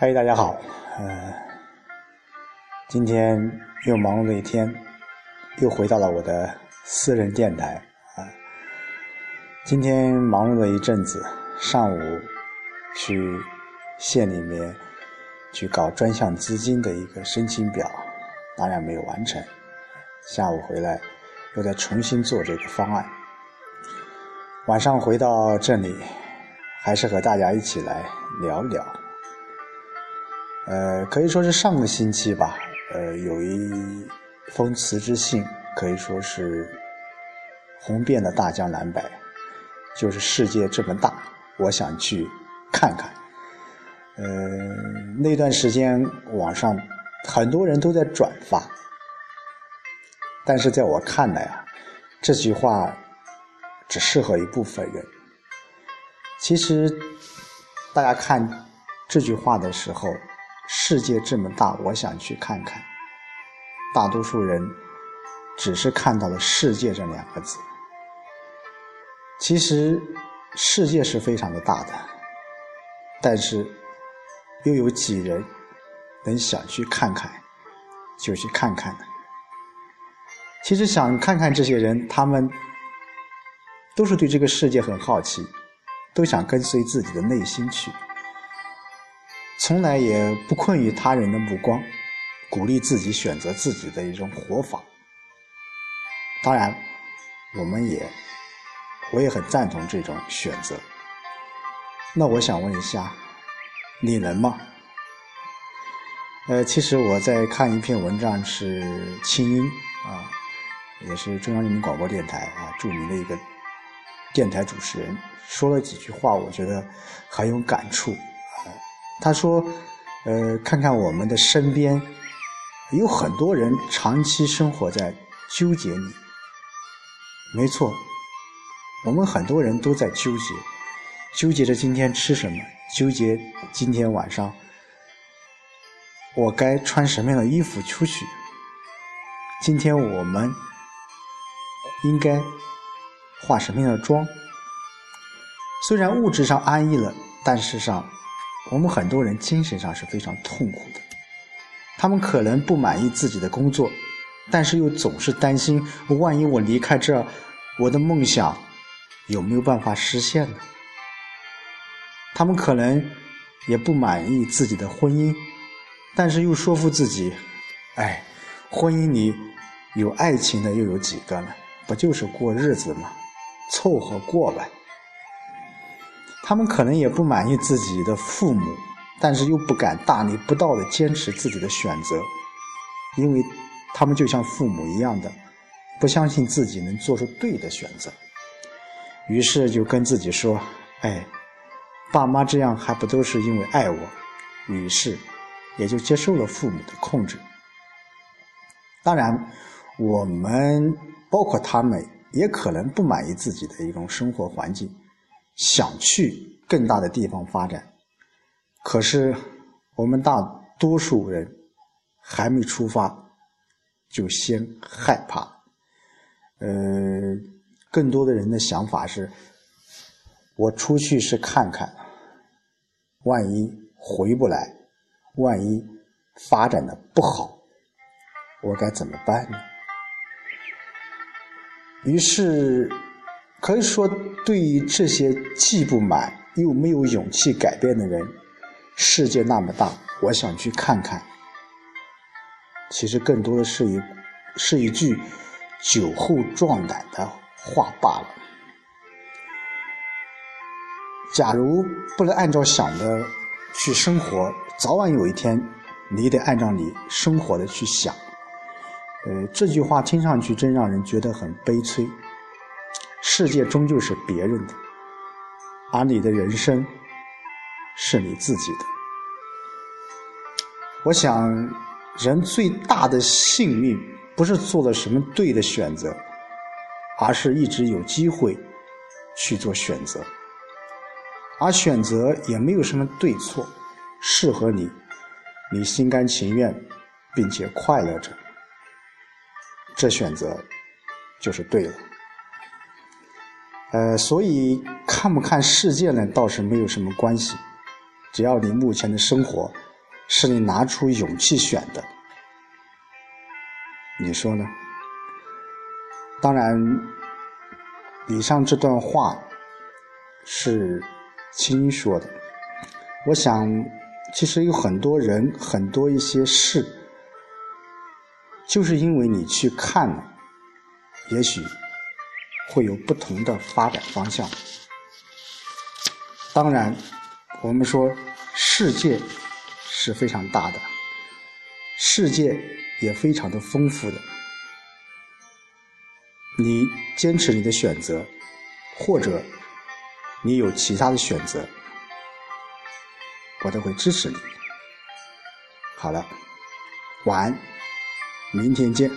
嗨，大家好，呃，今天又忙碌了一天，又回到了我的私人电台啊。今天忙碌了一阵子，上午去县里面去搞专项资金的一个申请表，当然没有完成。下午回来又再重新做这个方案。晚上回到这里，还是和大家一起来聊聊。呃，可以说是上个星期吧，呃，有一封辞职信，可以说是红遍了大江南北。就是世界这么大，我想去看看。呃，那段时间网上很多人都在转发，但是在我看来啊，这句话只适合一部分人。其实，大家看这句话的时候。世界这么大，我想去看看。大多数人只是看到了“世界”这两个字。其实，世界是非常的大的，但是又有几人能想去看看，就去看看呢？其实想看看这些人，他们都是对这个世界很好奇，都想跟随自己的内心去。从来也不困于他人的目光，鼓励自己选择自己的一种活法。当然，我们也，我也很赞同这种选择。那我想问一下，你能吗？呃，其实我在看一篇文章，是清音啊，也是中央人民广播电台啊著名的一个电台主持人，说了几句话，我觉得很有感触。他说：“呃，看看我们的身边，有很多人长期生活在纠结里。没错，我们很多人都在纠结，纠结着今天吃什么，纠结今天晚上我该穿什么样的衣服出去。今天我们应该化什么样的妆？虽然物质上安逸了，但是上……”我们很多人精神上是非常痛苦的，他们可能不满意自己的工作，但是又总是担心，万一我离开这，我的梦想有没有办法实现呢？他们可能也不满意自己的婚姻，但是又说服自己，哎，婚姻里有爱情的又有几个呢？不就是过日子吗？凑合过呗。他们可能也不满意自己的父母，但是又不敢大逆不道的坚持自己的选择，因为他们就像父母一样的，不相信自己能做出对的选择，于是就跟自己说：“哎，爸妈这样还不都是因为爱我？”于是也就接受了父母的控制。当然，我们包括他们也可能不满意自己的一种生活环境。想去更大的地方发展，可是我们大多数人还没出发，就先害怕。呃，更多的人的想法是：我出去是看看，万一回不来，万一发展的不好，我该怎么办呢？于是。可以说，对于这些既不满又没有勇气改变的人，世界那么大，我想去看看。其实更多的是一是一句酒后壮胆的话罢了。假如不能按照想的去生活，早晚有一天，你得按照你生活的去想。呃，这句话听上去真让人觉得很悲催。世界终究是别人的，而你的人生是你自己的。我想，人最大的幸运不是做了什么对的选择，而是一直有机会去做选择。而选择也没有什么对错，适合你，你心甘情愿并且快乐着，这选择就是对了。呃，所以看不看世界呢，倒是没有什么关系。只要你目前的生活是你拿出勇气选的，你说呢？当然，以上这段话是青音说的。我想，其实有很多人，很多一些事，就是因为你去看了，也许会有不同的发展方向。当然，我们说世界是非常大的，世界也非常的丰富的。你坚持你的选择，或者你有其他的选择。我都会支持你。好了，晚安，明天见。